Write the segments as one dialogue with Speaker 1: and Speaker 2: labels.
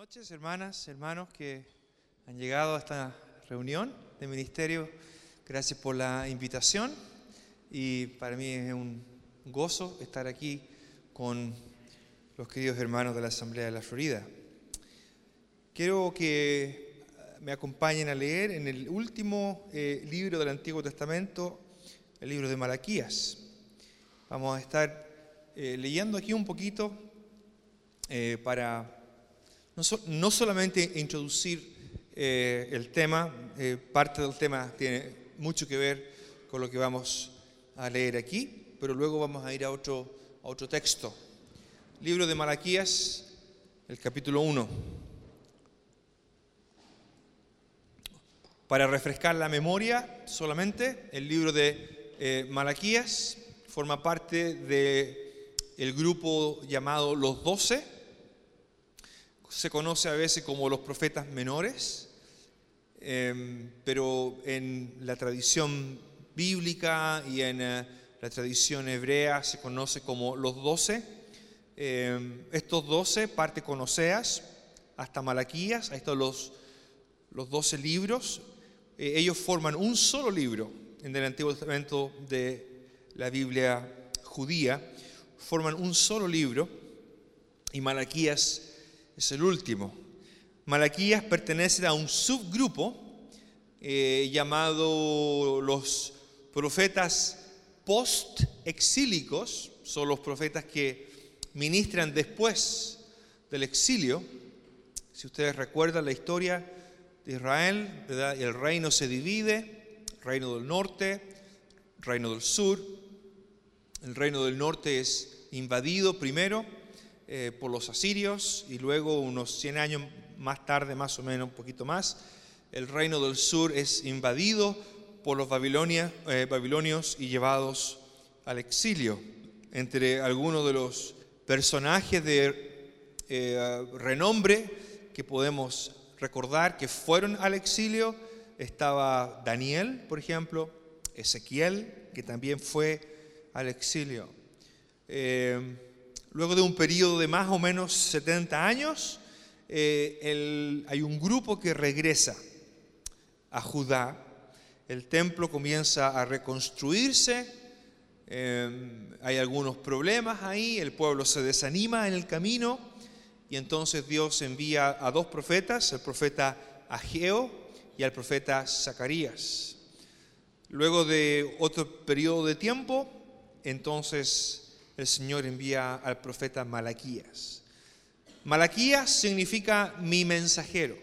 Speaker 1: noches, hermanas, hermanos que han llegado a esta reunión de ministerio. Gracias por la invitación y para mí es un gozo estar aquí con los queridos hermanos de la Asamblea de la Florida. Quiero que me acompañen a leer en el último eh, libro del Antiguo Testamento, el libro de Malaquías. Vamos a estar eh, leyendo aquí un poquito eh, para no, solamente introducir eh, el tema, eh, parte del tema tiene mucho que ver con lo que vamos a leer aquí, pero luego vamos a ir a otro, a otro texto. Libro de Malaquías, el capítulo 1. Para refrescar la memoria solamente, el libro de eh, Malaquías forma parte del el grupo llamado Los Doce se conoce a veces como los profetas menores, em, pero en la tradición bíblica y en eh, la tradición hebrea se conoce como los doce. Em, estos doce parte con Oseas hasta Malaquías, estos los, los doce libros. Eh, ellos forman un solo libro en el Antiguo Testamento de la Biblia judía, forman un solo libro y Malaquías es el último. Malaquías pertenece a un subgrupo eh, llamado los profetas post-exílicos, son los profetas que ministran después del exilio. Si ustedes recuerdan la historia de Israel, el reino se divide, reino del norte, reino del sur. El reino del norte es invadido primero eh, por los asirios y luego unos 100 años más tarde, más o menos, un poquito más, el reino del sur es invadido por los eh, babilonios y llevados al exilio. Entre algunos de los personajes de eh, renombre que podemos recordar que fueron al exilio, estaba Daniel, por ejemplo, Ezequiel, que también fue al exilio. Luego de un periodo de más o menos 70 años, eh, hay un grupo que regresa a Judá. El templo comienza a reconstruirse. Eh, hay algunos problemas ahí. El pueblo se desanima en el camino. Y entonces Dios envía a dos profetas, el profeta Ageo y al profeta Zacarías. Luego de otro periodo de tiempo, entonces el Señor envía al profeta Malaquías. Malaquías significa mi mensajero,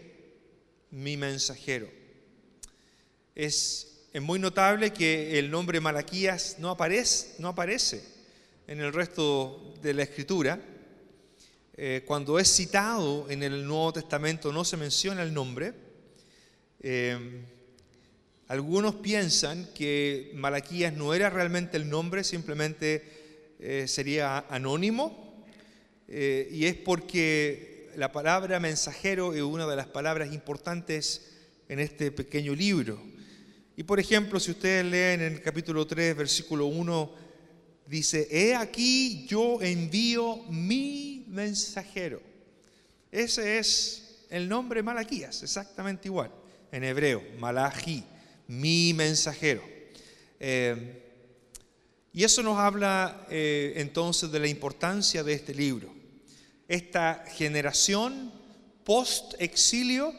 Speaker 1: mi mensajero. Es, muy notable que el nombre Malaquías no aparece, no aparece en el resto de la escritura. Eh, cuando es citado en el Nuevo Testamento no se menciona el nombre. Eh, algunos piensan que Malaquías no era realmente el nombre, simplemente eh, sería anónimo, eh, y es porque la palabra mensajero es una de las palabras importantes en este pequeño libro. Y por ejemplo, si ustedes leen en el capítulo 3, versículo 1, dice, he aquí yo envío mi mensajero. Ese es el nombre Malaquías, exactamente igual, en hebreo, Malachi, mi mensajero. Eh, y eso nos habla eh, entonces de la importancia de este libro. Esta generación post-exilio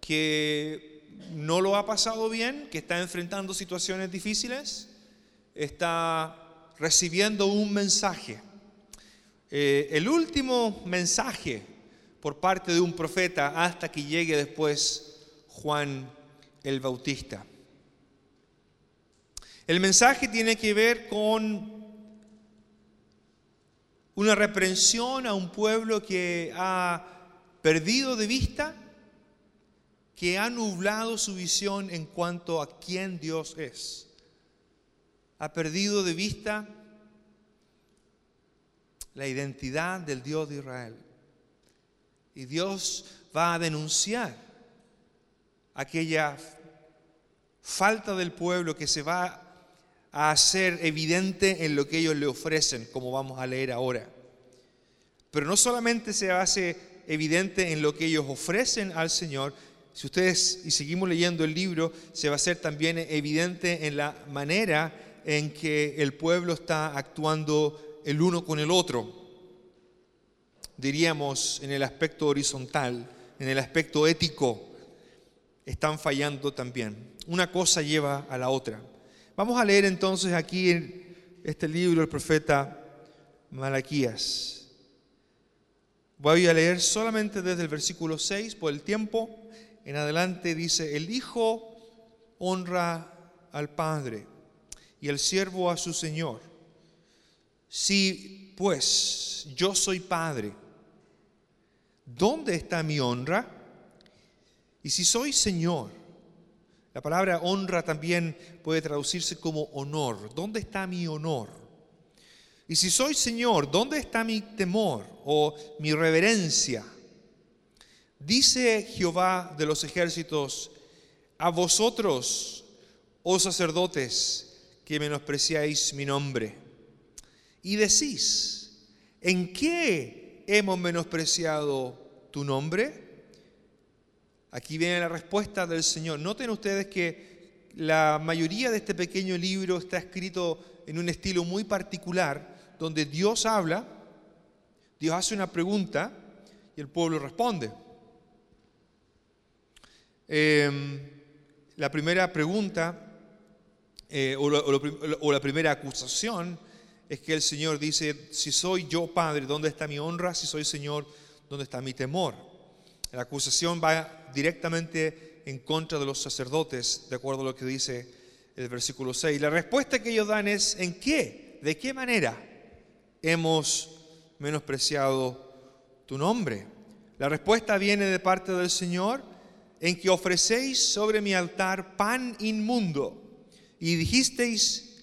Speaker 1: que no lo ha pasado bien, que está enfrentando situaciones difíciles, está recibiendo un mensaje. Eh, el último mensaje por parte de un profeta hasta que llegue después Juan el Bautista. El mensaje tiene que ver con una reprensión a un pueblo que ha perdido de vista, que ha nublado su visión en cuanto a quién Dios es. Ha perdido de vista la identidad del Dios de Israel. Y Dios va a denunciar aquella falta del pueblo que se va a ser evidente en lo que ellos le ofrecen, como vamos a leer ahora. Pero no solamente se hace evidente en lo que ellos ofrecen al Señor. Si ustedes, y seguimos leyendo el libro, se va a hacer también evidente en la manera en que el pueblo está actuando el uno con el otro. Diríamos en el aspecto horizontal, en el aspecto ético, están fallando también. Una cosa lleva a la otra. Vamos a leer entonces aquí en este libro del profeta Malaquías. Voy a leer solamente desde el versículo 6 por el tiempo. En adelante dice, el Hijo honra al Padre y el siervo a su Señor. Si pues yo soy Padre, ¿dónde está mi honra? Y si soy Señor, la palabra honra también puede traducirse como honor. ¿Dónde está mi honor? Y si soy Señor, ¿dónde está mi temor o mi reverencia? Dice Jehová de los ejércitos, a vosotros, oh sacerdotes, que menospreciáis mi nombre. Y decís, ¿en qué hemos menospreciado tu nombre? Aquí viene la respuesta del Señor. Noten ustedes que la mayoría de este pequeño libro está escrito en un estilo muy particular, donde Dios habla, Dios hace una pregunta y el pueblo responde. Em, la primera pregunta eh, o, la primera acusación es que el Señor dice, si soy yo Padre, ¿dónde está mi honra? Si soy Señor, ¿dónde está mi temor? La acusación va directamente en contra de los sacerdotes, de acuerdo a lo que dice el versículo 6. La respuesta que ellos dan es, ¿en qué? ¿De qué manera hemos menospreciado tu nombre? La respuesta viene de parte del Señor en que ofrecéis sobre mi altar pan inmundo y dijisteis,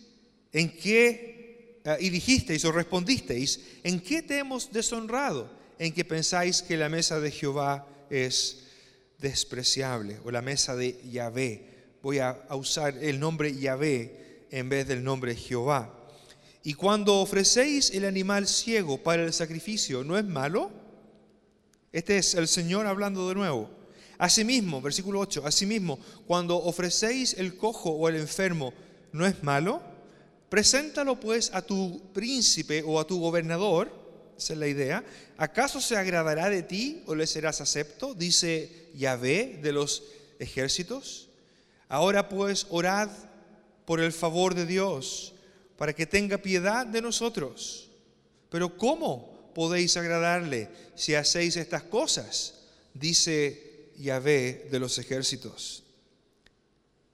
Speaker 1: ¿en qué? Eh, y dijisteis o respondisteis, ¿en qué te hemos deshonrado? En que pensáis que la mesa de Jehová es despreciable, o la mesa de Yahvé. Voy a usar el nombre Yahvé en vez del nombre Jehová. Y cuando ofrecéis el animal ciego para el sacrificio, ¿no es malo? Este es el Señor hablando de nuevo. Asimismo, versículo 8, asimismo, cuando ofrecéis el cojo o el enfermo, ¿no es malo? Preséntalo pues a tu príncipe o a tu gobernador, esa es la idea. ¿Acaso se agradará de ti o le serás acepto? Dice Yahvé de los ejércitos. Ahora pues orad por el favor de Dios, para que tenga piedad de nosotros. Pero ¿cómo podéis agradarle si hacéis estas cosas? Dice Yahvé de los ejércitos.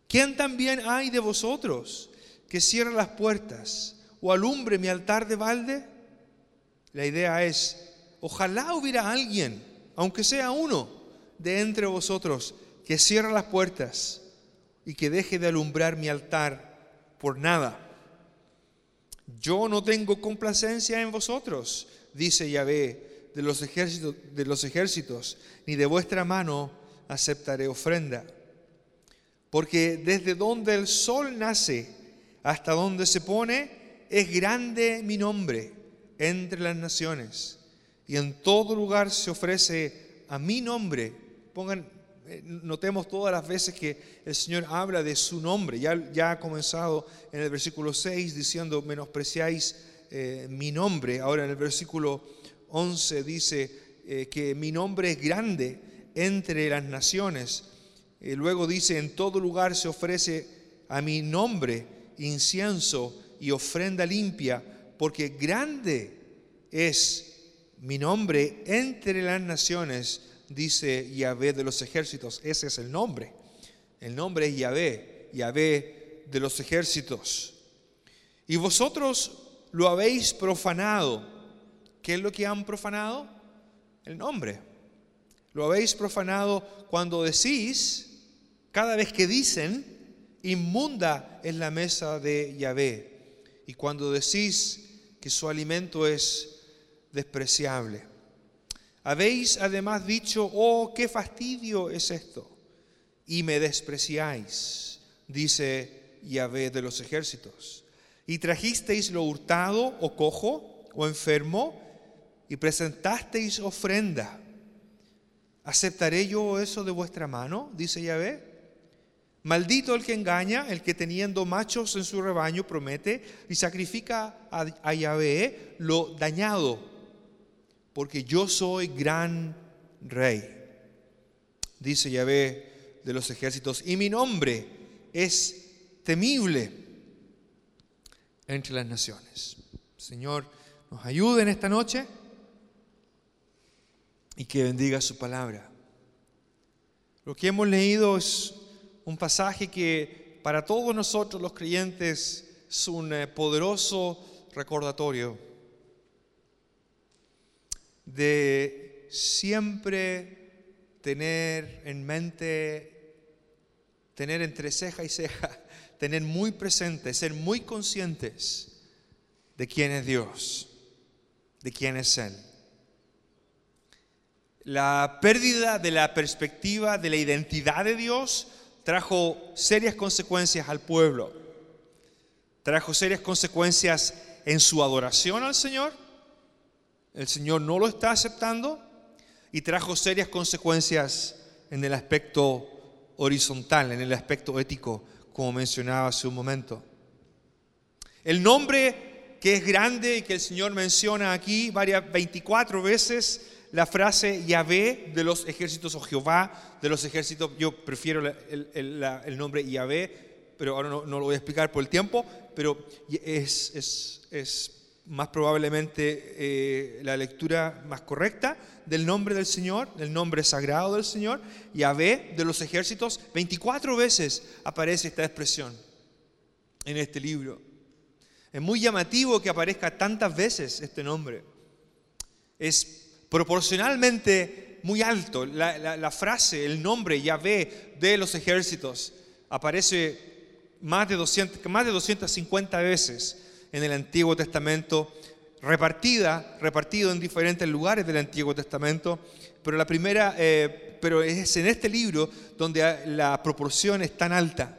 Speaker 1: ¿Quién también hay de vosotros que cierre las puertas o alumbre mi altar de balde? La idea es, ojalá hubiera alguien, aunque sea uno, de entre vosotros que cierre las puertas y que deje de alumbrar mi altar por nada. Yo no tengo complacencia en vosotros, dice Yahvé de los ejércitos, de los ejércitos, ni de vuestra mano aceptaré ofrenda. Porque desde donde el sol nace hasta donde se pone, es grande mi nombre entre las naciones. Y en todo lugar se ofrece a mi nombre. Pongan, eh, notemos todas las veces que el Señor habla de su nombre. Ya, ya ha comenzado en el versículo 6 diciendo, menospreciáis eh, mi nombre. Ahora en el versículo 11 dice eh, que mi nombre es grande entre las naciones. Eh, luego dice, en todo lugar se ofrece a mi nombre incienso y ofrenda limpia, porque grande es mi nombre entre las naciones, dice Yahvé de los ejércitos. Ese es el nombre. El nombre es Yahvé, Yahvé de los ejércitos. Y vosotros lo habéis profanado ¿Qué es lo que han profanado? El nombre. Lo habéis profanado cuando decís, cada vez que dicen, inmunda es la mesa de Yahvé. Y cuando decís que su alimento es despreciable. Habéis además dicho, oh, qué fastidio es esto. Y me despreciáis, dice Yahvé de los ejércitos. Y trajisteis lo hurtado o cojo o enfermo y presentasteis ofrenda ¿Aceptaré yo eso de vuestra mano? Dice Yahvé. Maldito el que engaña, el que teniendo machos en su rebaño promete y sacrifica a, a Yahvé lo dañado, porque yo soy gran rey. Dice Yahvé de los ejércitos, y mi nombre es temible entre las naciones. Señor, nos ayude en esta noche y que bendiga su palabra. Lo que hemos leído es un pasaje que para todos nosotros los creyentes es un eh, poderoso recordatorio de siempre tener en mente, tener entre ceja y ceja, tener muy presente, ser muy conscientes de quién es Dios, de quién es Él. La pérdida de la perspectiva de la identidad de Dios trajo serias consecuencias al pueblo. Trajo serias consecuencias en su adoración al Señor. El Señor no lo está aceptando y trajo serias consecuencias en el aspecto horizontal, en el aspecto ético, como mencionaba hace un momento. El nombre que es grande y que el Señor menciona aquí varias 24 veces la frase Yahvé de los ejércitos o Jehová de los ejércitos. Yo prefiero el, nombre Yahvé, pero ahora no, lo voy a explicar por el tiempo, pero es, más probablemente eh, la lectura más correcta del nombre del Señor, del nombre sagrado del Señor, Yahvé de los ejércitos. 24 veces aparece esta expresión en este libro. Es muy llamativo que aparezca tantas veces este nombre. Es proporcionalmente muy alto. La, frase, el nombre Yahvé de los ejércitos aparece más de, 200, más de 250 veces en el Antiguo Testamento, repartida, repartido en diferentes lugares del Antiguo Testamento, pero la primera, eh, pero es en este libro donde la proporción es tan alta.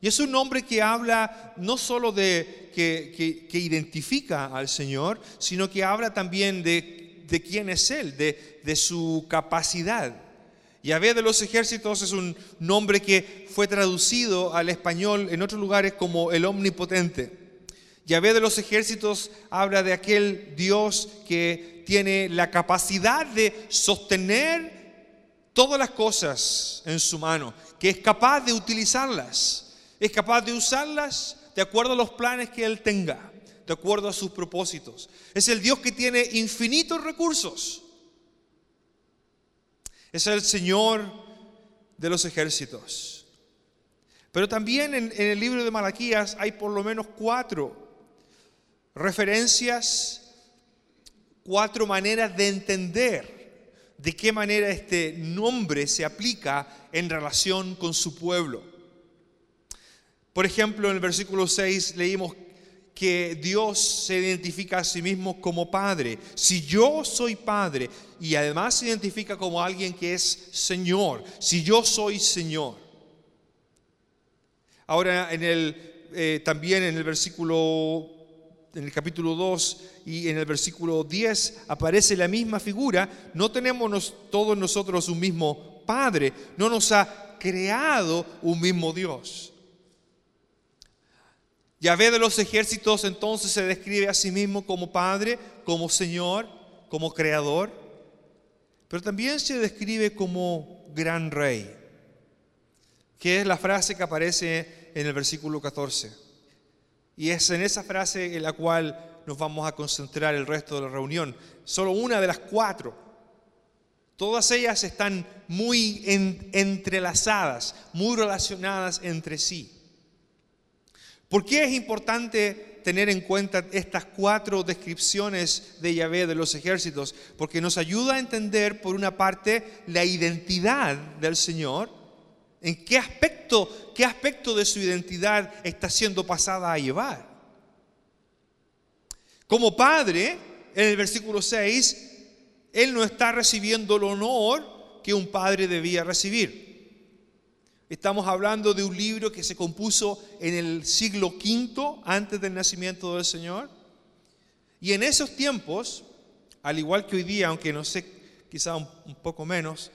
Speaker 1: Y es un nombre que habla no solo de que, que identifica al Señor, sino que habla también de de quién es Él, de, su capacidad. Yahvé de los ejércitos es un nombre que fue traducido al español en otros lugares como el omnipotente. Yahvé de los ejércitos habla de aquel Dios que tiene la capacidad de sostener todas las cosas en su mano, que es capaz de utilizarlas, es capaz de usarlas de acuerdo a los planes que Él tenga de acuerdo a sus propósitos. Es el Dios que tiene infinitos recursos. Es el Señor de los ejércitos. Pero también en, el libro de Malaquías hay por lo menos cuatro referencias, cuatro maneras de entender de qué manera este nombre se aplica en relación con su pueblo. Por ejemplo, en el versículo 6 leímos que Dios se identifica a sí mismo como Padre. Si yo soy Padre y además se identifica como alguien que es Señor, si yo soy Señor. Ahora en el, eh, también en el versículo, en el capítulo 2 y en el versículo 10 aparece la misma figura. No tenemos todos nosotros un mismo Padre, no nos ha creado un mismo Dios. Yahvé de los ejércitos entonces se describe a sí mismo como Padre, como Señor, como Creador, pero también se describe como Gran Rey, que es la frase que aparece en el versículo 14. Y es en esa frase en la cual nos vamos a concentrar el resto de la reunión. Solo una de las cuatro. Todas ellas están muy entrelazadas, muy relacionadas entre sí. ¿Por qué es importante tener en cuenta estas cuatro descripciones de Yahvé de los ejércitos? Porque nos ayuda a entender, por una parte, la identidad del Señor, en qué aspecto, qué aspecto de su identidad está siendo pasada a llevar. Como padre, en el versículo 6, Él no está recibiendo el honor que un padre debía recibir. Estamos hablando de un libro que se compuso en el siglo V antes del nacimiento del Señor. Y en esos tiempos, al igual que hoy día, aunque no sé quizá un, un poco menos.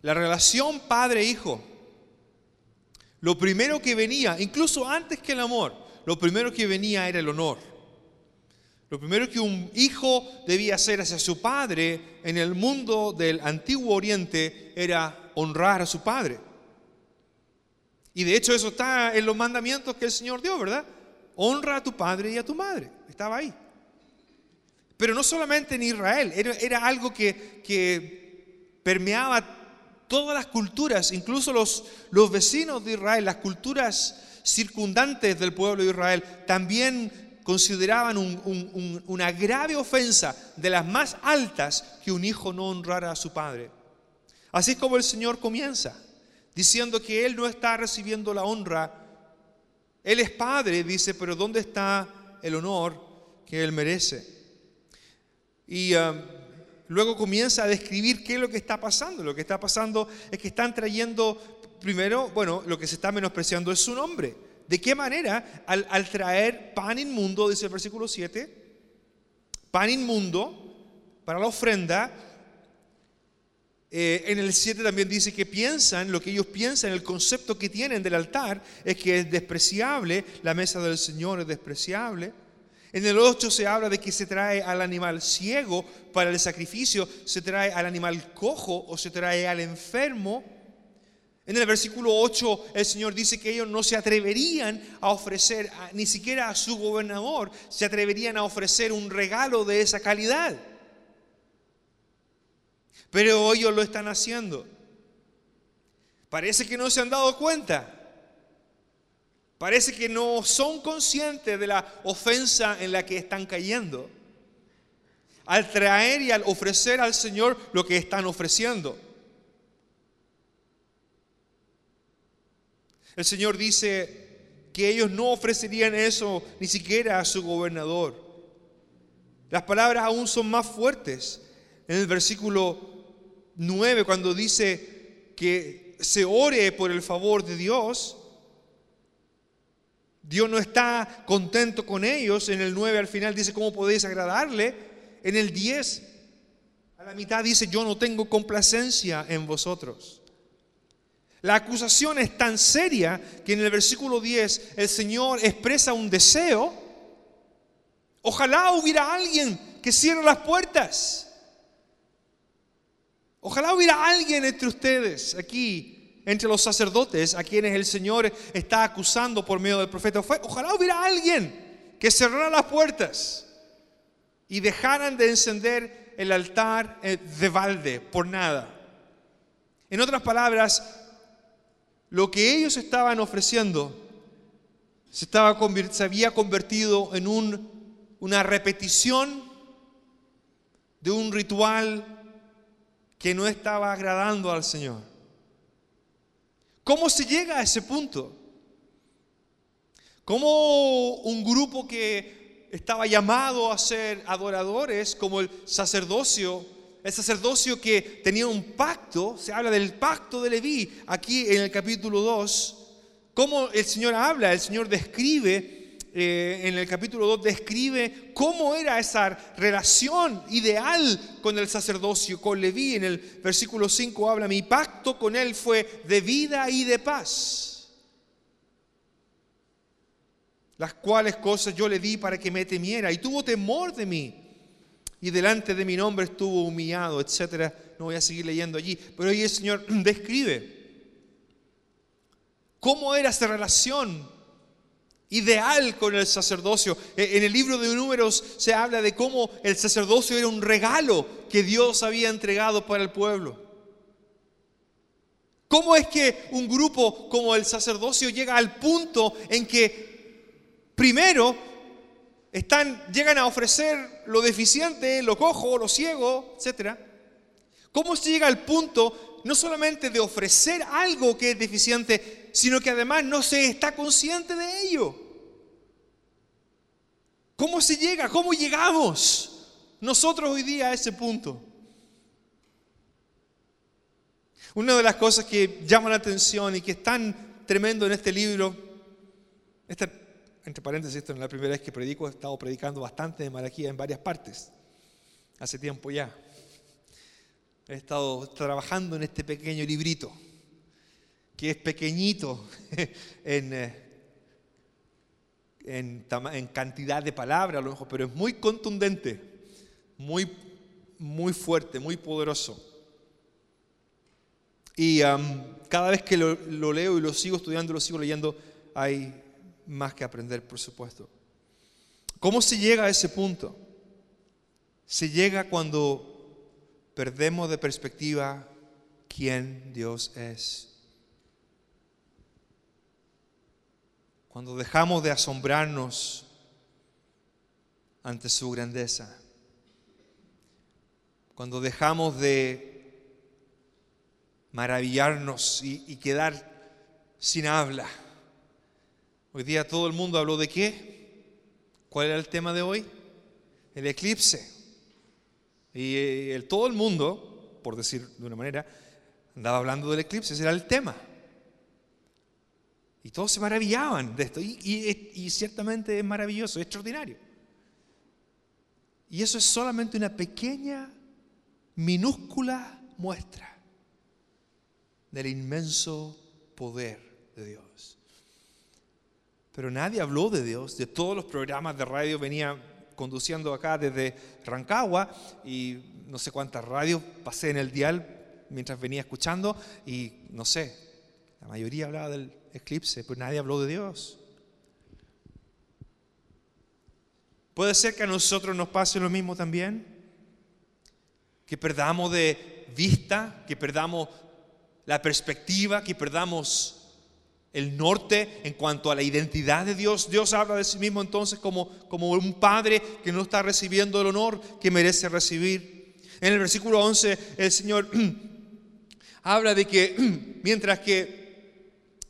Speaker 1: La relación padre-hijo. Lo primero que venía, incluso antes que el amor, lo primero que venía era el honor. Lo primero que un hijo debía hacer hacia su padre en el mundo del antiguo oriente era honrar a su padre. Y de hecho eso está en los mandamientos que el Señor dio, ¿verdad? Honra a tu padre y a tu madre. Estaba ahí. Pero no solamente en Israel, era, algo que, permeaba todas las culturas, incluso los, los vecinos de Israel, las culturas circundantes del pueblo de Israel, también consideraban una grave ofensa de las más altas que un hijo no honrara a su padre. Así es como el Señor comienza, diciendo que Él no está recibiendo la honra. Él es padre, dice, pero ¿dónde está el honor que Él merece? Y um, luego comienza a describir qué es lo que está pasando. Lo que está pasando es que están trayendo, primero, bueno, lo que se está menospreciando es su nombre. ¿De qué manera? Al, traer pan inmundo, dice el versículo 7, pan inmundo para la ofrenda, eh, en el 7 también dice que piensan, lo que ellos piensan, el concepto que tienen del altar es que es despreciable, la mesa del Señor es despreciable. En el 8 se habla de que se trae al animal ciego para el sacrificio, se trae al animal cojo o se trae al enfermo. En el versículo 8 el Señor dice que ellos no se atreverían a ofrecer, ni siquiera a su gobernador, se atreverían a ofrecer un regalo de esa calidad. Pero ellos lo están haciendo. Parece que no se han dado cuenta. Parece que no son conscientes de la ofensa en la que están cayendo. Al traer y al ofrecer al Señor lo que están ofreciendo. El Señor dice que ellos no ofrecerían eso ni siquiera a su gobernador. Las palabras aún son más fuertes. En el versículo 9, cuando dice que se ore por el favor de Dios, Dios no está contento con ellos. En el 9 al final dice, ¿cómo podéis agradarle? En el 10 a la mitad dice, yo no tengo complacencia en vosotros. La acusación es tan seria que en el versículo 10 el Señor expresa un deseo. Ojalá hubiera alguien que cierre las puertas. Ojalá hubiera alguien entre ustedes aquí entre los sacerdotes a quienes el Señor está acusando por medio del profeta. Ojalá hubiera alguien que cerrara las puertas y dejaran de encender el altar eh, de balde por nada. En otras palabras, lo que ellos estaban ofreciendo se, estaba, se había convertido en un, una repetición de un ritual que no estaba agradando al Señor. ¿Cómo se llega a ese punto? ¿Cómo un grupo que estaba llamado a ser adoradores, como el sacerdocio, el sacerdocio que tenía un pacto, se habla del pacto de Leví, aquí en el capítulo 2, cómo el Señor habla, el Señor describe eh, en el capítulo 2 describe cómo era esa relación ideal con el sacerdocio, con Leví. En el versículo 5 habla, mi pacto con él fue de vida y de paz. Las cuales cosas yo le di para que me temiera y tuvo temor de mí. Y delante de mi nombre estuvo humillado, etcétera. No voy a seguir leyendo allí, pero ahí el Señor describe cómo era esa relación ideal con el sacerdocio. E, en el libro de números se habla de cómo el sacerdocio era un regalo que Dios había entregado para el pueblo. ¿Cómo es que un grupo como el sacerdocio llega al punto en que primero están, llegan a ofrecer lo deficiente, lo cojo, lo ciego, etcétera? ¿Cómo se llega al punto no solamente de ofrecer algo que es deficiente, sino que además no se está consciente de ello. ¿Cómo se llega? ¿Cómo llegamos nosotros hoy día a ese punto? Una de las cosas que llama la atención y que es tan tremendo en este libro, entre paréntesis, esto es la primera vez que predico, he estado predicando bastante de Malaquía en varias partes, hace tiempo ya. he estado trabajando en este pequeño librito, que es pequeñito en, eh, en, cantidad de palabras, a lo mejor, pero es muy contundente, muy, muy fuerte, muy poderoso. Y cada vez que lo, lo, leo y lo sigo estudiando, lo sigo leyendo, hay más que aprender, por supuesto. ¿Cómo se llega a ese punto? Se llega cuando perdemos de perspectiva quién Dios es. Cuando dejamos de asombrarnos ante su grandeza. Cuando dejamos de maravillarnos y, quedar sin habla. Hoy día todo el mundo habló de qué? ¿Cuál era el tema de hoy? El eclipse. Y eh, el, todo el mundo, por decir de una manera, andaba hablando del eclipse, ese era el tema. Y todos se maravillaban de esto. Y, ciertamente es maravilloso, es extraordinario. Y eso es solamente una pequeña, minúscula muestra del inmenso poder de Dios. Pero nadie habló de Dios. De todos los programas de radio venía conduciendo acá desde Rancagua y no sé cuántas radios pasé en el dial mientras venía escuchando y no sé, la mayoría hablaba del eclipse, pues nadie habló de Dios. Puede ser que a nosotros nos pase lo mismo también, que perdamos de vista, que perdamos la perspectiva, que perdamos el norte en cuanto a la identidad de Dios. Dios habla de sí mismo entonces como, como un padre que no está recibiendo el honor que merece recibir. En el versículo 11 el Señor habla de que mientras que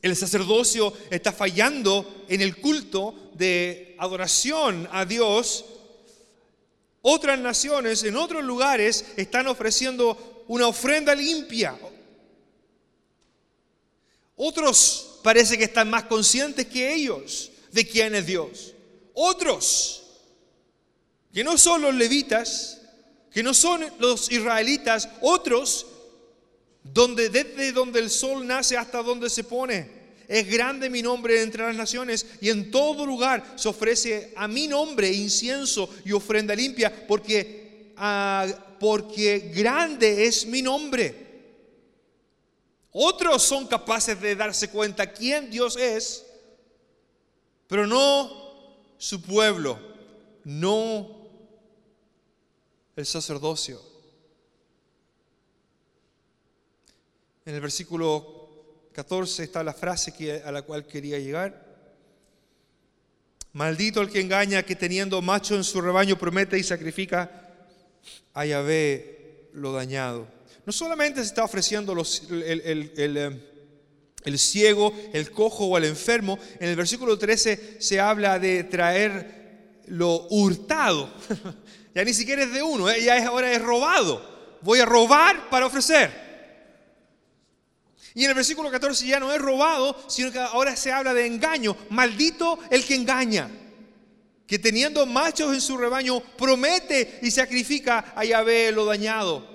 Speaker 1: el sacerdocio está fallando en el culto de adoración a Dios. Otras naciones en otros lugares están ofreciendo una ofrenda limpia. Otros parece que están más conscientes que ellos de quién es Dios. Otros, que no son los levitas, que no son los israelitas, otros donde desde donde el sol nace hasta donde se pone. Es grande mi nombre entre las naciones y en todo lugar se ofrece a mi nombre incienso y ofrenda limpia porque, ah, porque grande es mi nombre. Otros son capaces de darse cuenta quién Dios es, pero no su pueblo, no el sacerdocio. En el versículo 14 está la frase a la cual quería llegar. Maldito el que engaña, que teniendo macho en su rebaño promete y sacrifica a Yahvé lo dañado. No solamente se está ofreciendo el, eh, el, ciego, el cojo o el enfermo. En el versículo 13 se habla de traer lo hurtado. ya ni siquiera es de uno, ¿eh? ya ahora es robado. Voy a robar para ofrecer. Y en el versículo 14 ya no es robado, sino que ahora se habla de engaño. Maldito el que engaña, que teniendo machos en su rebaño promete y sacrifica a Yahvé lo dañado.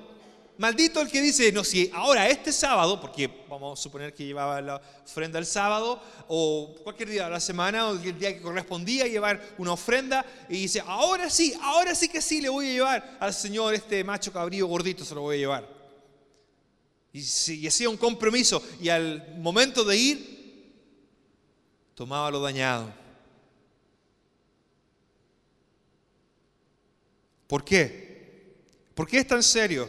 Speaker 1: Maldito el que dice, no, si ahora este sábado, porque vamos a suponer que llevaba la ofrenda el sábado, o cualquier día de la semana, o el día que correspondía llevar una ofrenda, y dice, ahora sí, ahora sí que sí le voy a llevar al Señor este macho cabrío gordito, se lo voy a llevar. Y, hacía un compromiso. Y al momento de ir, tomaba lo dañado. ¿Por qué? ¿Por qué es tan serio?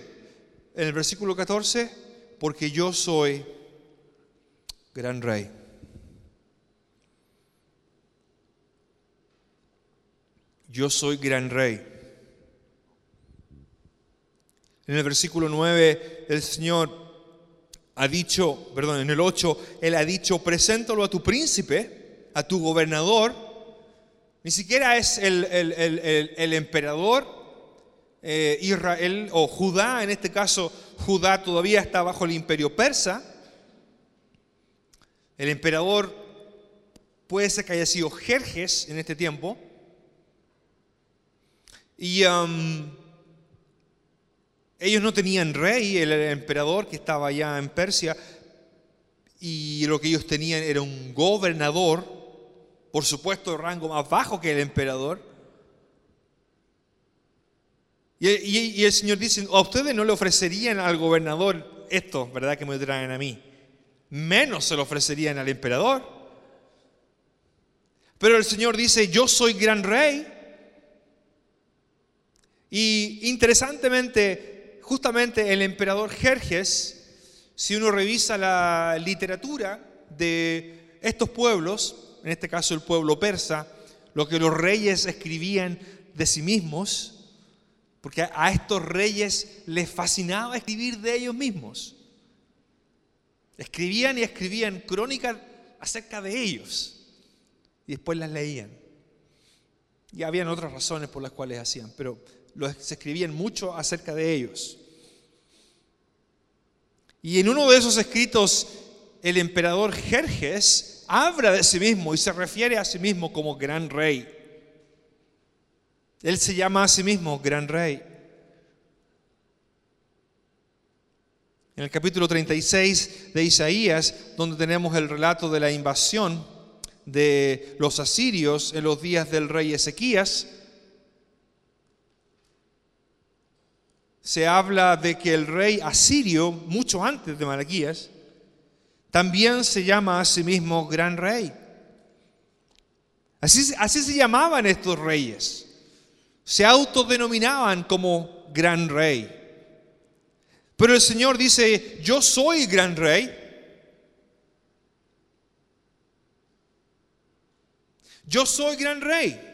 Speaker 1: En el versículo 14, porque yo soy gran rey. Yo soy gran rey. En el versículo 9, el Señor ha dicho, perdón, en el 8, él ha dicho, preséntalo a tu príncipe, a tu gobernador. Ni siquiera es el, emperador eh, Israel o Judá, en este caso Judá todavía está bajo el imperio persa. El emperador puede ser que haya sido Jerjes en este tiempo. Y um, Ellos no tenían rey, el emperador que estaba allá en Persia, y lo que ellos tenían era un gobernador, por supuesto de rango más bajo que el emperador. Y, el Señor dice, a ustedes no le ofrecerían al gobernador esto, ¿verdad? Que me traen a mí. Menos se lo ofrecerían al emperador. Pero el Señor dice, yo soy gran rey. Y interesantemente, justamente el emperador Jerjes, si uno revisa la literatura de estos pueblos, en este caso el pueblo persa, lo que los reyes escribían de sí mismos, porque a estos reyes les fascinaba escribir de ellos mismos. Escribían y escribían crónicas acerca de ellos y después las leían. Y habían otras razones por las cuales hacían, pero se escribían mucho acerca de ellos. Y en uno de esos escritos, el emperador Jerjes habla de sí mismo y se refiere a sí mismo como gran rey. Él se llama a sí mismo gran rey. En el capítulo 36 de Isaías, donde tenemos el relato de la invasión de los asirios en los días del rey Ezequías, se habla de que el rey asirio, mucho antes de Malaquías, también se llama a sí mismo gran rey. Así, así se llamaban estos reyes se autodenominaban como gran rey. Pero el Señor dice, yo soy gran rey. Yo soy gran rey.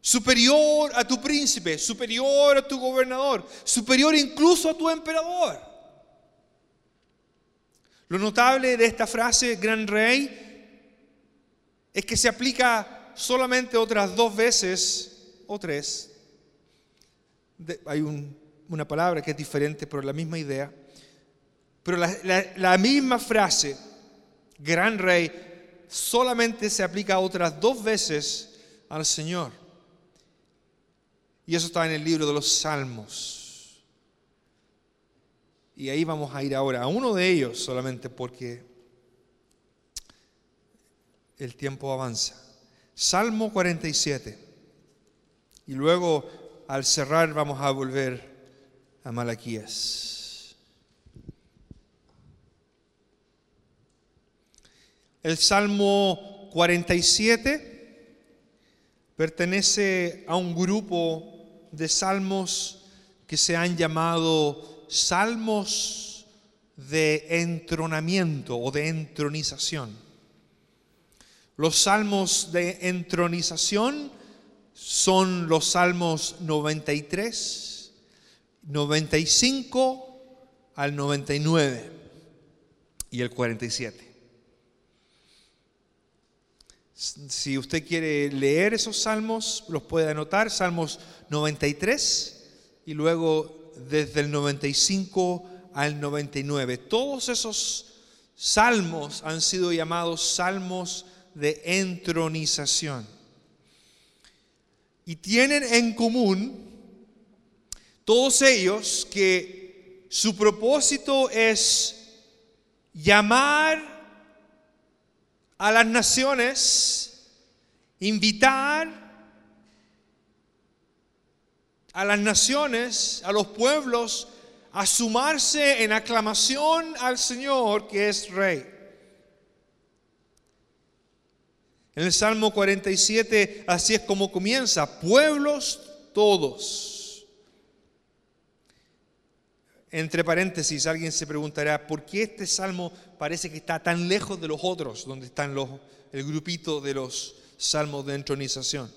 Speaker 1: Superior a tu príncipe, superior a tu gobernador, superior incluso a tu emperador. Lo notable de esta frase, gran rey, es que se aplica solamente otras dos veces o tres. hay una palabra que es diferente, pero la misma idea. Pero la, misma frase, gran rey, solamente se aplica otras dos veces al Señor. Y eso está en el libro de los Salmos. Y ahí vamos a ir ahora a uno de ellos solamente porque el tiempo avanza. Salmo 47. Y luego, al cerrar, vamos a volver a Malaquías. El Salmo 47 pertenece a un grupo de salmos que se han llamado salmos de entronamiento o de entronización. Los salmos de entronización son los salmos 93, 95 al 99 y el 47. Si usted quiere leer esos salmos, los puede anotar, salmos 93 y luego desde el 95 al 99. Todos esos salmos han sido llamados salmos de entronización y tienen en común todos ellos que su propósito es llamar a las naciones, invitar a las naciones, a los pueblos, a sumarse en aclamación al Señor que es Rey. En el Salmo 47 así es como comienza, pueblos todos. Entre paréntesis, alguien se preguntará, ¿por qué este salmo parece que está tan lejos de los otros, donde están los, el grupito de los salmos de entronización?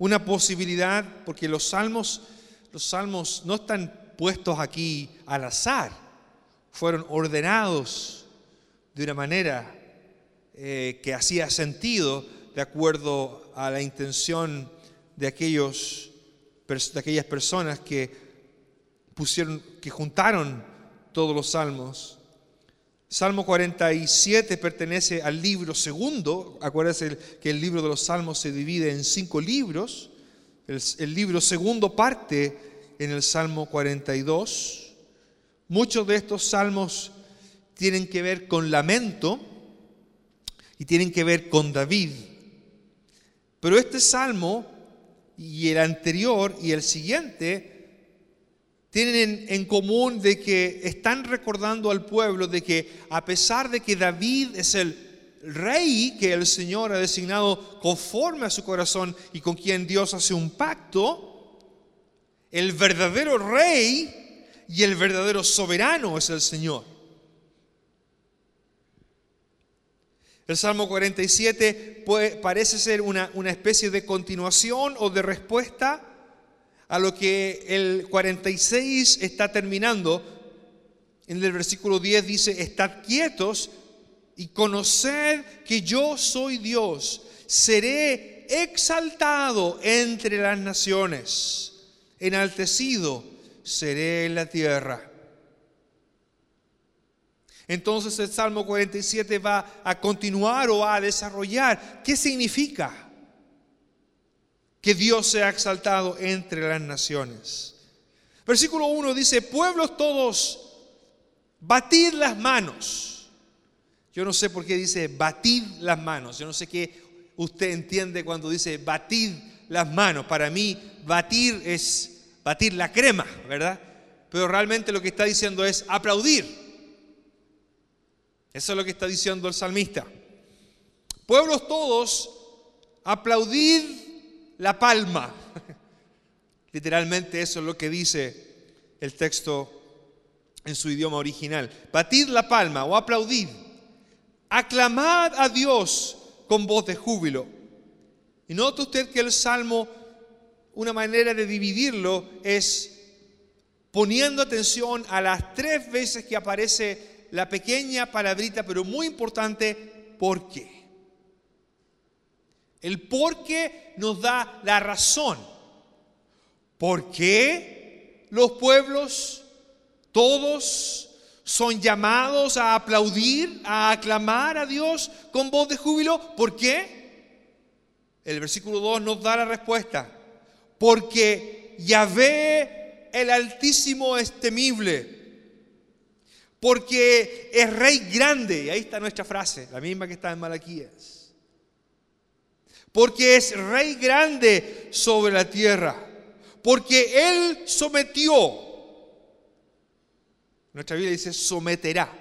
Speaker 1: Una posibilidad, porque los salmos, los salmos no están puestos aquí al azar, fueron ordenados de una manera eh, que hacía sentido de acuerdo a la intención de, aquellos, de aquellas personas que pusieron, que juntaron todos los salmos. Salmo 47 pertenece al libro segundo. Acuérdense que el libro de los salmos se divide en cinco libros. El, el libro segundo parte en el Salmo 42. Muchos de estos salmos tienen que ver con lamento y tienen que ver con David. Pero este salmo y el anterior y el siguiente tienen en común de que están recordando al pueblo de que a pesar de que David es el rey que el Señor ha designado conforme a su corazón y con quien Dios hace un pacto, el verdadero rey y el verdadero soberano es el Señor. El Salmo 47 parece ser una, una especie de continuación o de respuesta a lo que el 46 está terminando. En el versículo 10 dice, estad quietos y conoced que yo soy Dios. Seré exaltado entre las naciones, enaltecido seré en la tierra. Entonces el Salmo 47 va a continuar o a desarrollar. ¿Qué significa? Que Dios sea exaltado entre las naciones. Versículo 1 dice, pueblos todos, batid las manos. Yo no sé por qué dice batid las manos. Yo no sé qué usted entiende cuando dice batid las manos. Para mí, batir es batir la crema, ¿verdad? Pero realmente lo que está diciendo es aplaudir. Eso es lo que está diciendo el salmista. Pueblos todos, aplaudid la palma. Literalmente eso es lo que dice el texto en su idioma original. Batid la palma o aplaudid. Aclamad a Dios con voz de júbilo. Y nota usted que el salmo, una manera de dividirlo es poniendo atención a las tres veces que aparece la pequeña palabrita, pero muy importante, ¿por qué? El por qué nos da la razón. ¿Por qué los pueblos, todos, son llamados a aplaudir, a aclamar a Dios con voz de júbilo? ¿Por qué? El versículo 2 nos da la respuesta. Porque Yahvé el Altísimo es temible porque es rey grande. Y ahí está nuestra frase, la misma que está en Malaquías. Porque es rey grande sobre la tierra. Porque él sometió. Nuestra Biblia dice someterá.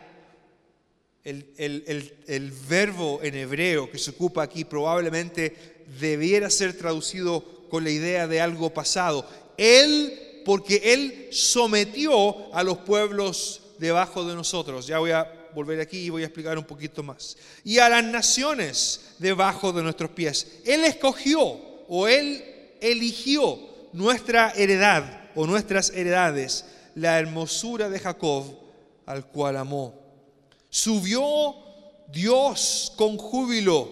Speaker 1: El, el, verbo en hebreo que se ocupa aquí probablemente debiera ser traducido con la idea de algo pasado. Él, porque él sometió a los pueblos debajo de nosotros. Ya voy a volver aquí y voy a explicar un poquito más. Y a las naciones debajo de nuestros pies. Él escogió o Él eligió nuestra heredad o nuestras heredades, la hermosura de Jacob, al cual amó. Subió Dios con júbilo,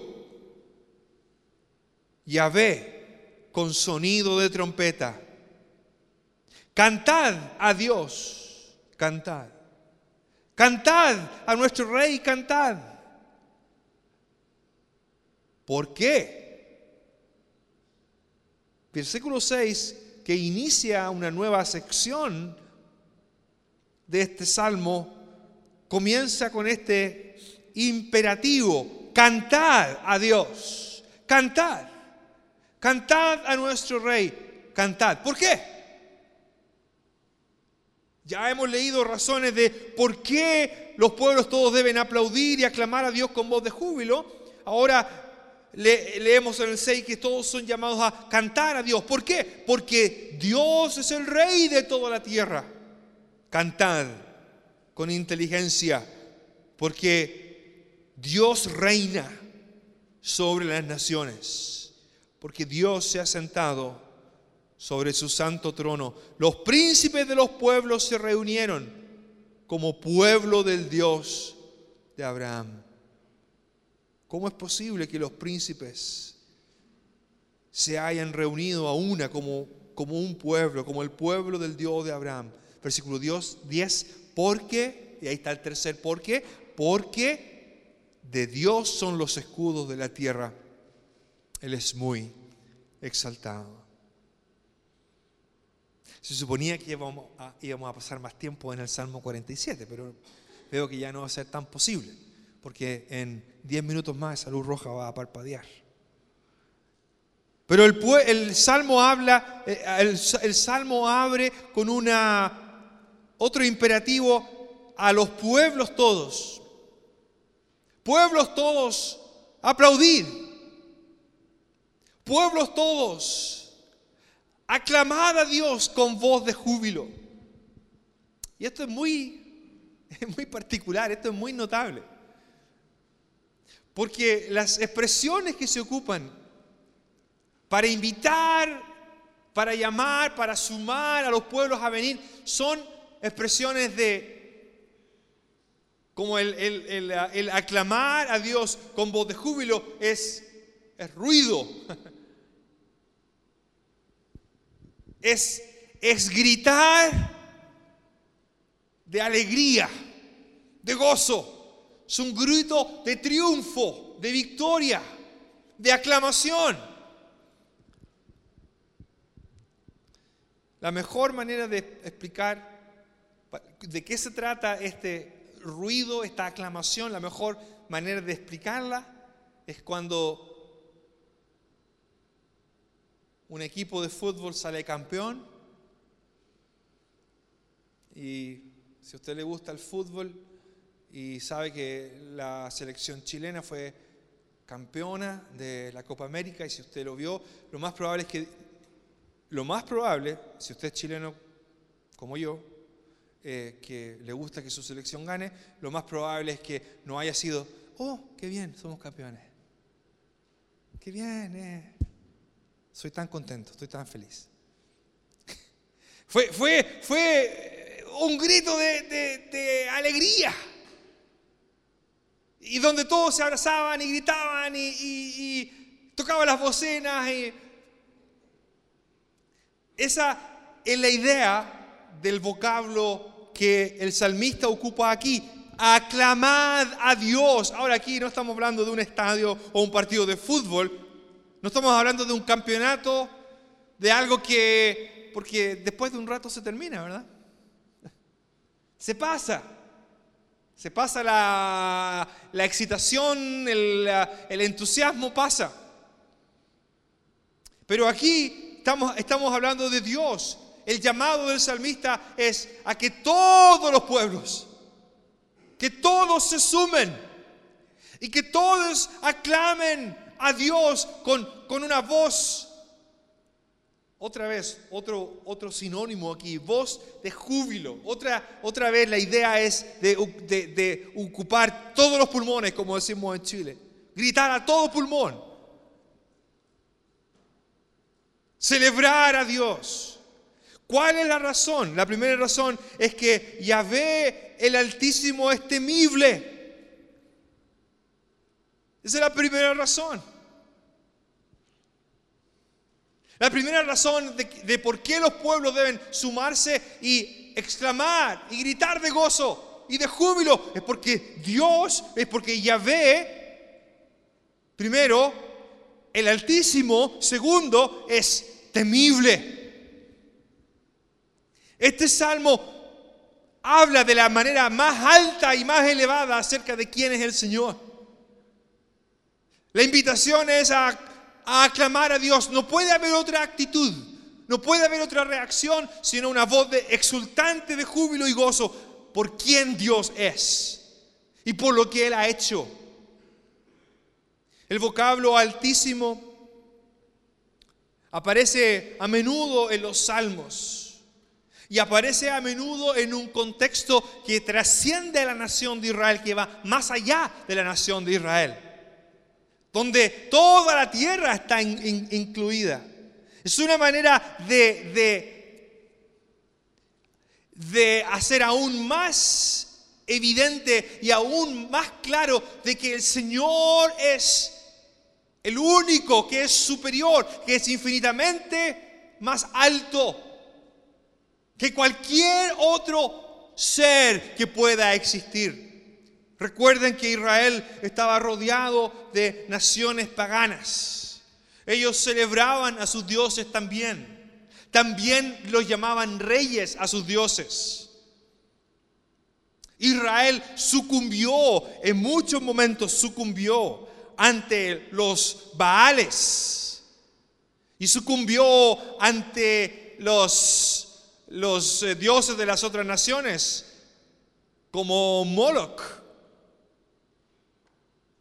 Speaker 1: Yahvé con sonido de trompeta. Cantad a Dios, cantad. Cantad a nuestro rey, cantad. ¿Por qué? Versículo 6, que inicia una nueva sección de este salmo, comienza con este imperativo, cantad a Dios, cantad, cantad a nuestro rey, cantad. ¿Por qué? Ya hemos leído razones de por qué los pueblos todos deben aplaudir y aclamar a Dios con voz de júbilo. Ahora leemos en el 6 que todos son llamados a cantar a Dios. ¿Por qué? Porque Dios es el rey de toda la tierra. Cantad con inteligencia, porque Dios reina sobre las naciones, porque Dios se ha sentado sobre su santo trono. Los príncipes de los pueblos se reunieron como pueblo del Dios de Abraham. ¿Cómo es posible que los príncipes se hayan reunido a una como, como un pueblo, como el pueblo del Dios de Abraham? Versículo 10, porque, y ahí está el tercer porque, porque de Dios son los escudos de la tierra. Él es muy exaltado. Se suponía que íbamos a, pasar más tiempo en el Salmo 47, pero veo que ya no va a ser tan posible, porque en 10 minutos más esa luz roja va a parpadear. Pero el, Salmo habla, eh, el Salmo abre con una, otro imperativo a los pueblos todos. Pueblos todos, aplaudid. Pueblos todos, aclamad a Dios con voz de júbilo. Y esto es muy, es muy particular, esto es muy notable. Porque las expresiones que se ocupan para invitar, para llamar, para sumar a los pueblos a venir, son expresiones de, como el, aclamar a Dios con voz de júbilo es, es ruido, es, es gritar de alegría, de gozo, es un grito de triunfo, de victoria, de aclamación. La mejor manera de explicar de qué se trata este ruido, esta aclamación, la mejor manera de explicarla es cuando un equipo de fútbol sale campeón y si usted le gusta el fútbol y sabe que la selección chilena fue campeona de la Copa América y si usted lo vio, lo más probable es que lo más probable, si usted es chileno como yo, eh, que le gusta que su selección gane, lo más probable es que no haya sido, oh, qué bien, somos campeones. Qué bien, eh. Soy tan contento, estoy tan feliz. fue, fue, fue un grito de, alegría. Y donde todos se abrazaban y gritaban y, y tocaban las bocinas y esa es la idea del vocablo que el salmista ocupa aquí. Aclamad a Dios. Ahora aquí no estamos hablando de un estadio o un partido de fútbol. No estamos hablando de un campeonato, de algo que, porque después de un rato se termina, ¿verdad? Se pasa. Se pasa la, excitación, el, el entusiasmo pasa. Pero aquí Estamos, hablando de Dios. El llamado del salmista es a que todos los pueblos, que todos se sumen y que todos aclamen a Dios con, con una voz. Otra vez, otro, otro sinónimo aquí, voz de júbilo. Otra, otra vez la idea es de, de, de ocupar todos los pulmones, como decimos en Chile. Gritar a todo pulmón. celebrar a Dios. ¿Cuál es la razón? La primera razón es que Yahvé el Altísimo es temible. Esa es la primera razón. La primera razón de, por qué los pueblos deben sumarse y exclamar y gritar de gozo y de júbilo es porque Dios, es porque Yahvé, primero, el Altísimo, segundo, es temible. Este salmo habla de la manera más alta y más elevada acerca de quién es el Señor. La invitación es a, aclamar a Dios. No puede haber otra actitud, no puede haber otra reacción, sino una voz de exultante de júbilo y gozo por quién Dios es y por lo que Él ha hecho. El vocablo altísimo aparece a menudo en los salmos y aparece a menudo en un contexto que trasciende a la nación de Israel, que va más allá de la nación de Israel, donde toda la tierra está incluida. Es una manera de, de, de hacer aún más evidente y aún más claro de que el Señor es el único que es superior, que es infinitamente más alto que cualquier otro ser que pueda existir. Recuerden que Israel estaba rodeado de naciones paganas. Ellos celebraban a sus dioses también. también los llamaban reyes a sus dioses. Israel sucumbió, en muchos momentos sucumbió ante los Baales y sucumbió ante los, los eh, dioses de las otras naciones, como Moloch,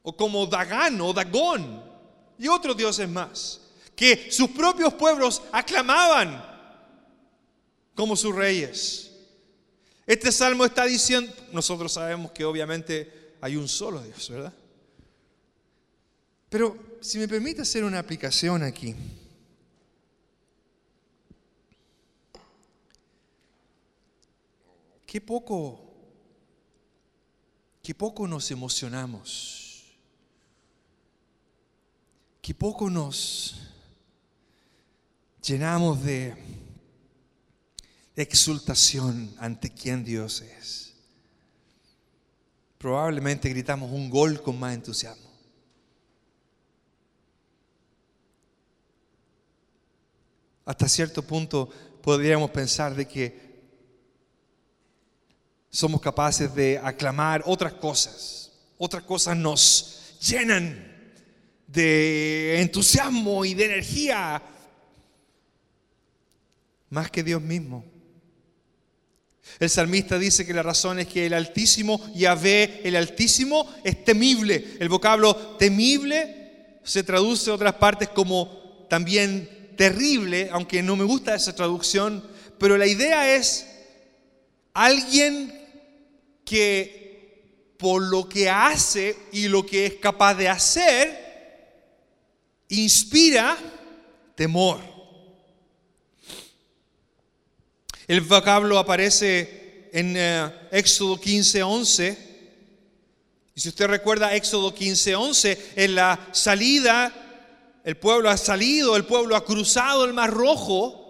Speaker 1: o como Dagán o Dagón, y otros dioses más, que sus propios pueblos aclamaban como sus reyes. Este salmo está diciendo, nosotros sabemos que obviamente hay un solo Dios, ¿verdad? Pero si me permite hacer una aplicación aquí. Qué poco, qué poco nos emocionamos. Qué poco nos llenamos de exultación ante quien Dios es. Probablemente gritamos un gol con más entusiasmo. Hasta cierto punto podríamos pensar de que somos capaces de aclamar otras cosas. Otras cosas nos llenan de entusiasmo y de energía más que Dios mismo. El salmista dice que la razón es que el Altísimo, Yahvé, el Altísimo, es temible. El vocablo temible se traduce en otras partes como también terrible, aunque no me gusta esa traducción, pero la idea es alguien que por lo que hace y lo que es capaz de hacer, inspira temor. El vocablo aparece en eh, Éxodo 15, 11. Y si usted recuerda Éxodo 15, 11, en la salida, el pueblo ha salido, el pueblo ha cruzado el Mar Rojo.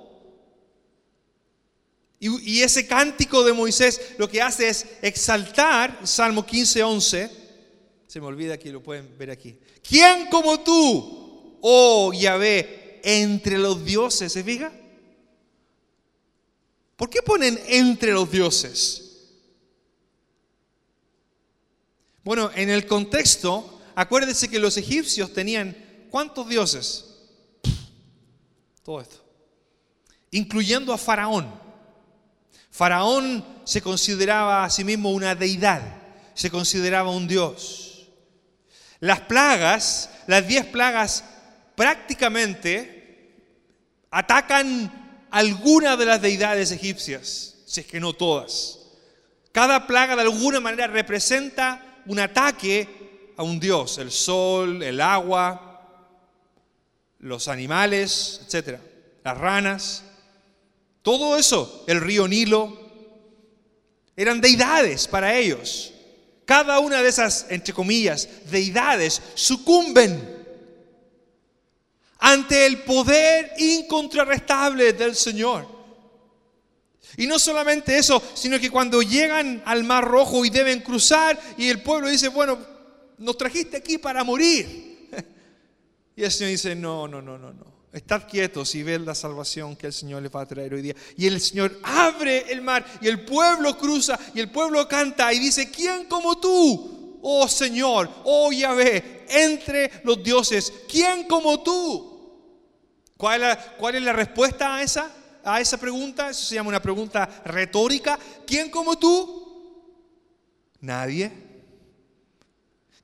Speaker 1: Y, y ese cántico de Moisés lo que hace es exaltar, Salmo 15, 11. Se me olvida que lo pueden ver aquí. ¿Quién como tú, oh Yahvé, entre los dioses? ¿Se fija? ¿Por qué ponen entre los dioses? Bueno, en el contexto, acuérdense que los egipcios tenían ¿cuántos dioses? Todo esto. Incluyendo a Faraón. Faraón se consideraba a sí mismo una deidad, se consideraba un dios. Las plagas, las diez plagas, prácticamente atacan alguna de las deidades egipcias, si es que no todas. Cada plaga de alguna manera representa un ataque a un dios, el sol, el agua, los animales, etcétera, las ranas, todo eso, el río Nilo, eran deidades para ellos. Cada una de esas, entre comillas, deidades sucumben ante el poder incontrarrestable del Señor. Y no solamente eso, sino que cuando llegan al Mar Rojo y deben cruzar y el pueblo dice, bueno, nos trajiste aquí para morir. Y el Señor dice, no, no, no, no, no. Estad quietos y ved la salvación que el Señor les va a traer hoy día. Y el Señor abre el mar y el pueblo cruza y el pueblo canta y dice, ¿quién como tú? Oh Señor, oh Yahvé, entre los dioses. ¿Quién como tú? ¿Cuál es, la, respuesta a esa, a esa pregunta? Eso se llama una pregunta retórica. ¿Quién como tú? Nadie.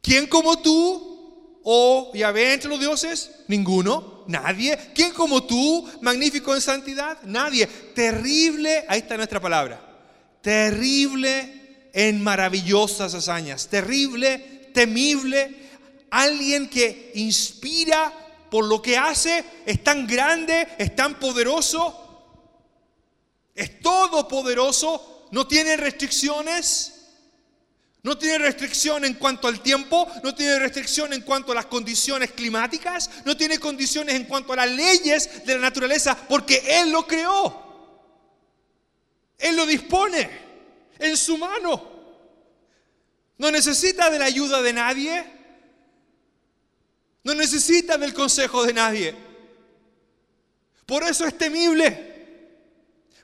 Speaker 1: ¿Quién como tú? ¿O Yahvé entre los dioses? Ninguno. Nadie. ¿Quién como tú? Magnífico en santidad? Nadie. Terrible, ahí está nuestra palabra. Terrible en maravillosas hazañas. Terrible, temible, alguien que inspira por lo que hace, es tan grande, es tan poderoso, es todopoderoso, no tiene restricciones. No tiene restricción en cuanto al tiempo, no tiene restricción en cuanto a las condiciones climáticas, no tiene condiciones en cuanto a las leyes de la naturaleza, porque Él lo creó. Él lo dispone en su mano. No necesita de la ayuda de nadie. No necesita del consejo de nadie. Por eso es temible.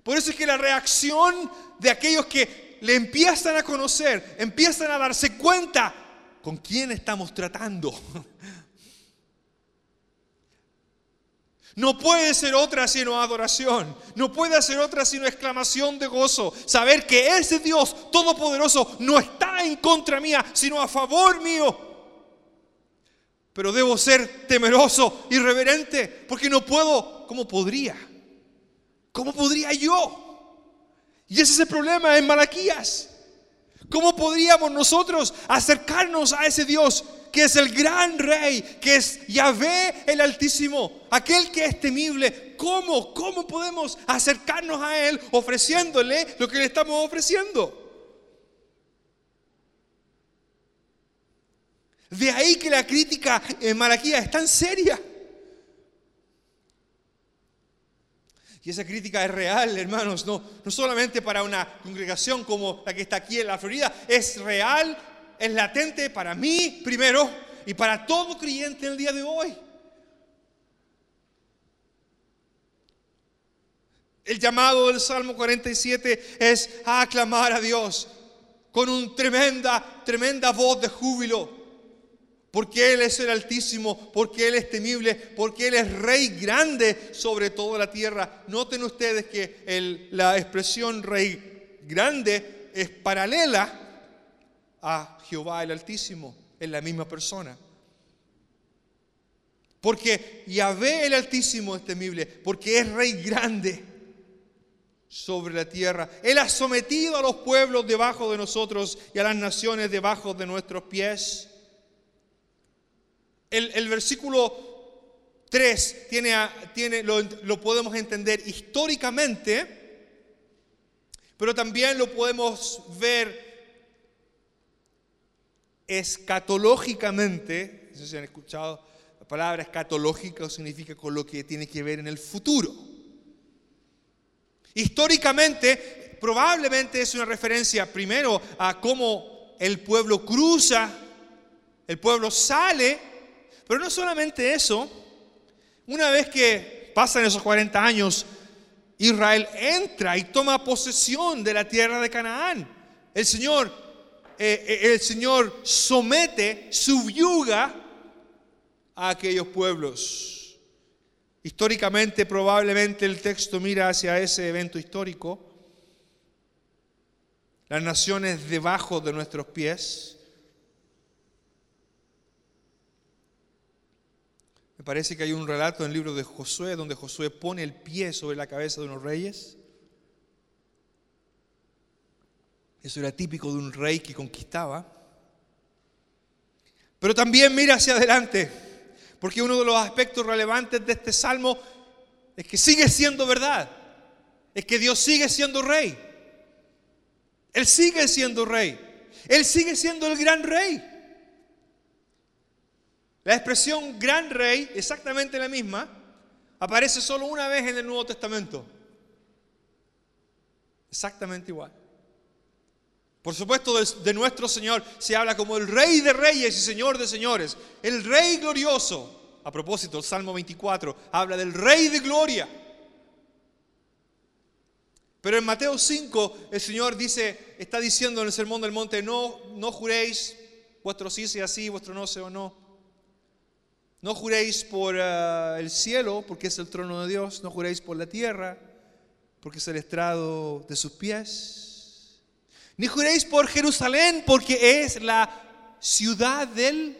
Speaker 1: Por eso es que la reacción de aquellos que le empiezan a conocer, empiezan a darse cuenta con quién estamos tratando. No puede ser otra sino adoración. No puede ser otra sino exclamación de gozo. Saber que ese Dios todopoderoso no está en contra mía, sino a favor mío. Pero debo ser temeroso y reverente porque no puedo. ¿Cómo podría? ¿Cómo podría yo? Y ese es el problema en Malaquías. ¿Cómo podríamos nosotros acercarnos a ese Dios que es el gran rey, que es Yahvé el Altísimo, aquel que es temible? ¿Cómo? ¿Cómo podemos acercarnos a Él ofreciéndole lo que le estamos ofreciendo? De ahí que la crítica en Malaquías es tan seria. Y esa crítica es real, hermanos, no, no solamente para una congregación como la que está aquí en la Florida, es real, es latente para mí primero y para todo creyente en el día de hoy. El llamado del Salmo 47 es a aclamar a Dios con una tremenda, tremenda voz de júbilo porque Él es el Altísimo, porque Él es temible, porque Él es Rey grande sobre toda la tierra. Noten ustedes que la expresión Rey grande es paralela a Jehová el Altísimo, en la misma persona. Porque Yahvé el Altísimo es temible, porque es Rey grande sobre la tierra. Él ha sometido a los pueblos debajo de nosotros y a las naciones debajo de nuestros pies. El, versículo 3 tiene, tiene, lo, lo podemos entender históricamente, pero también lo podemos ver escatológicamente. No sé si han escuchado la palabra escatológica, significa con lo que tiene que ver en el futuro. Históricamente, probablemente es una referencia primero a cómo el pueblo cruza, el pueblo sale pero no solamente eso, una vez que pasan esos 40 años, Israel entra y toma posesión de la tierra de Canaán. El Señor, eh, eh, el Señor somete, subyuga a aquellos pueblos. Históricamente, probablemente el texto mira hacia ese evento histórico. Las naciones debajo de nuestros pies. Me parece que hay un relato en el libro de Josué donde Josué pone el pie sobre la cabeza de unos reyes. Eso era típico de un rey que conquistaba. Pero también mira hacia adelante, porque uno de los aspectos relevantes de este salmo es que sigue siendo verdad, es que Dios sigue siendo rey. Él sigue siendo rey. Él sigue siendo el gran rey. La expresión gran rey, exactamente la misma, aparece solo una vez en el Nuevo Testamento. Exactamente igual. Por supuesto, de, nuestro Señor se habla como el Rey de Reyes y Señor de Señores, el Rey glorioso. A propósito, el Salmo 24 habla del Rey de Gloria. Pero en Mateo 5 el Señor dice, está diciendo en el Sermón del Monte, no, no juréis, vuestro sí sea sí, vuestro no sea no. No juréis por eh, el cielo, porque es el trono de Dios. No juréis por la tierra, porque es el estrado de sus pies. Ni juréis por Jerusalén, porque es la ciudad del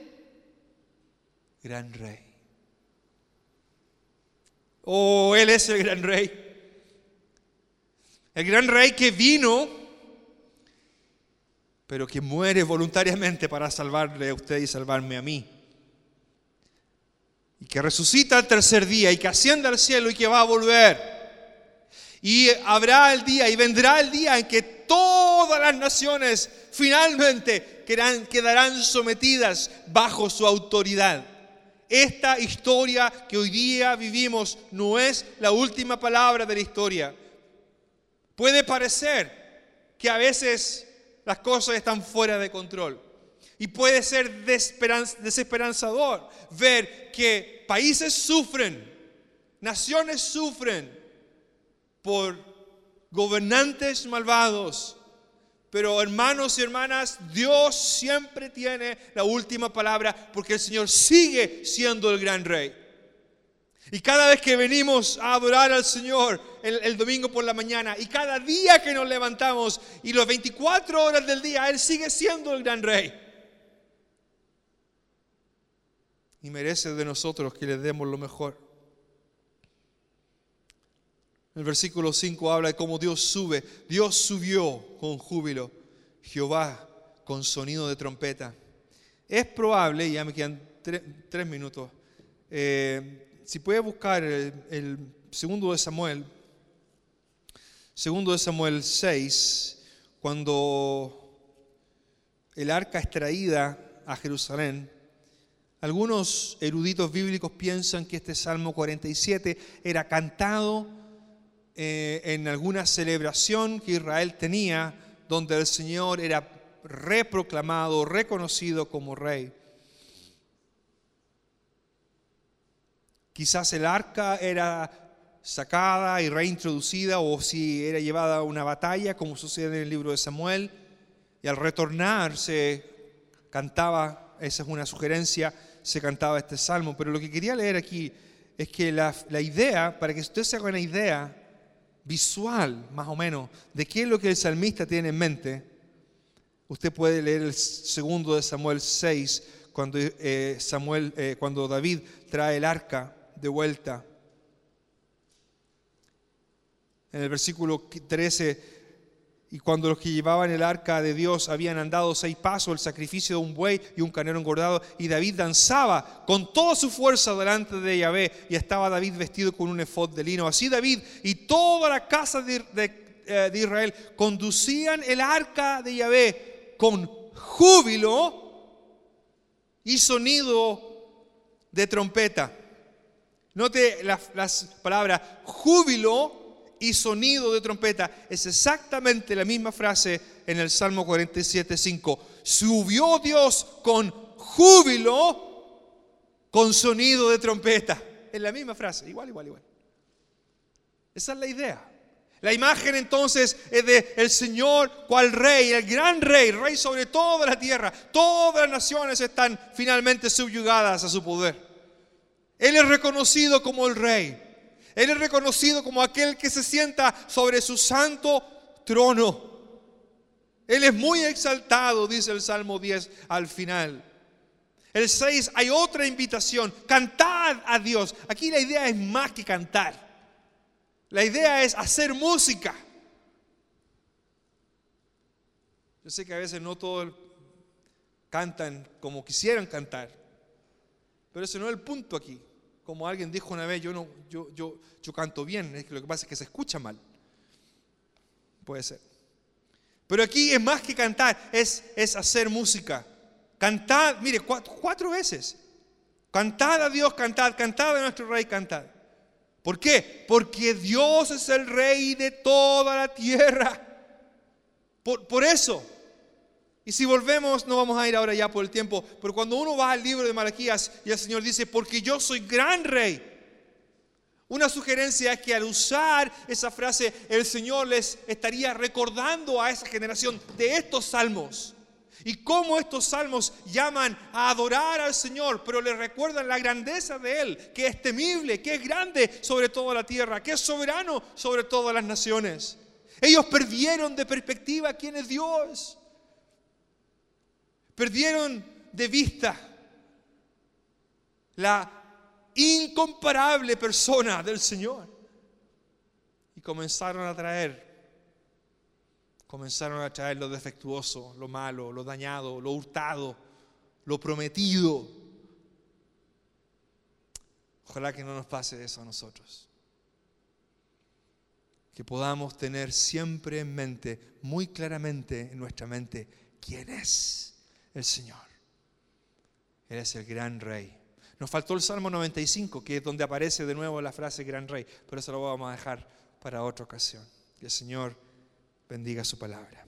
Speaker 1: gran rey. Oh, Él es el gran rey. El gran rey que vino, pero que muere voluntariamente para salvarle a usted y salvarme a mí y que resucita el tercer día y que asciende al cielo y que va a volver. Y habrá el día y vendrá el día en que todas las naciones finalmente quedarán, sometidas bajo su autoridad. Esta historia que hoy día vivimos no es la última palabra de la historia. Puede parecer que a veces las cosas están fuera de control. Y puede ser desesperanzador ver que países sufren, naciones sufren por gobernantes malvados. Pero hermanos y hermanas, Dios siempre tiene la última palabra porque el Señor sigue siendo el gran rey. Y cada vez que venimos a adorar al Señor el, domingo por la mañana y cada día que nos levantamos y las 24 horas del día, Él sigue siendo el gran rey. Y merece de nosotros que le demos lo mejor. El versículo 5 habla de cómo Dios sube. Dios subió con júbilo. Jehová con sonido de trompeta. Es probable, ya me quedan tres minutos, eh, si puede buscar el, segundo de Samuel, segundo de Samuel 6, cuando el arca es traída a Jerusalén, algunos eruditos bíblicos piensan que este Salmo 47 era cantado eh, en alguna celebración que Israel tenía, donde el Señor era reproclamado, reconocido como rey. Quizás el arca era sacada y reintroducida o si era llevada a una batalla, como sucede en el libro de Samuel, y al retornar se cantaba, esa es una sugerencia, se cantaba este salmo. Pero lo que quería leer aquí es que la, la idea, para que usted se haga una idea visual, más o menos, de qué es lo que el salmista tiene en mente, usted puede leer el segundo de Samuel 6, cuando, eh, Samuel, eh, cuando David trae el arca de vuelta. En el versículo 13, y cuando los que llevaban el arca de Dios habían andado seis pasos, el sacrificio de un buey y un canero engordado, y David danzaba con toda su fuerza delante de Yahvé, y estaba David vestido con un efod de lino. Así David y toda la casa de, eh, de Israel conducían el arca de Yahvé con júbilo y sonido de trompeta. Note las, palabras júbilo y sonido de trompeta. Es exactamente la misma frase en el Salmo 47, 5. Subió Dios con júbilo, con sonido de trompeta. Es la misma frase, igual, igual, igual. Esa es la idea. La imagen entonces es de el Señor cual rey, el gran rey, rey sobre toda la tierra. Todas las naciones están finalmente subyugadas a su poder. Él es reconocido como el rey. Él es reconocido como aquel que se sienta sobre su santo trono. Él es muy exaltado, dice el Salmo 10 al final. El 6 hay otra invitación, cantad a Dios. Aquí la idea es más que cantar. La idea es hacer música. Yo sé que a veces no todos cantan como quisieran cantar, pero ese no es el punto aquí como alguien dijo una vez, yo, no, yo, yo, yo canto bien, lo que pasa es que se escucha mal. Puede ser. Pero aquí es más que cantar, es, es hacer música. Cantad, mire, cuatro, veces. Cantad a Dios, cantad, cantad a nuestro rey, cantad. ¿Por qué? Porque Dios es el rey de toda la tierra. Por, por eso. Y si volvemos, no vamos a ir ahora ya por el tiempo, pero cuando uno va al libro de Malaquías y el Señor dice, porque yo soy gran rey, una sugerencia es que al usar esa frase, el Señor les estaría recordando a esa generación de estos salmos. Y cómo estos salmos llaman a adorar al Señor, pero les recuerdan la grandeza de Él, que es temible, que es grande sobre toda la tierra, que es soberano sobre todas las naciones. Ellos perdieron de perspectiva quién es Dios. Perdieron de vista la incomparable persona del Señor. Y comenzaron a traer, comenzaron a traer lo defectuoso, lo malo, lo dañado, lo hurtado, lo prometido. Ojalá que no nos pase eso a nosotros. Que podamos tener siempre en mente, muy claramente en nuestra mente, quién es el Señor. Él es el gran rey. Nos faltó el Salmo 95, que es donde aparece de nuevo la frase gran rey, pero eso lo vamos a dejar para otra ocasión. Que el Señor bendiga su palabra.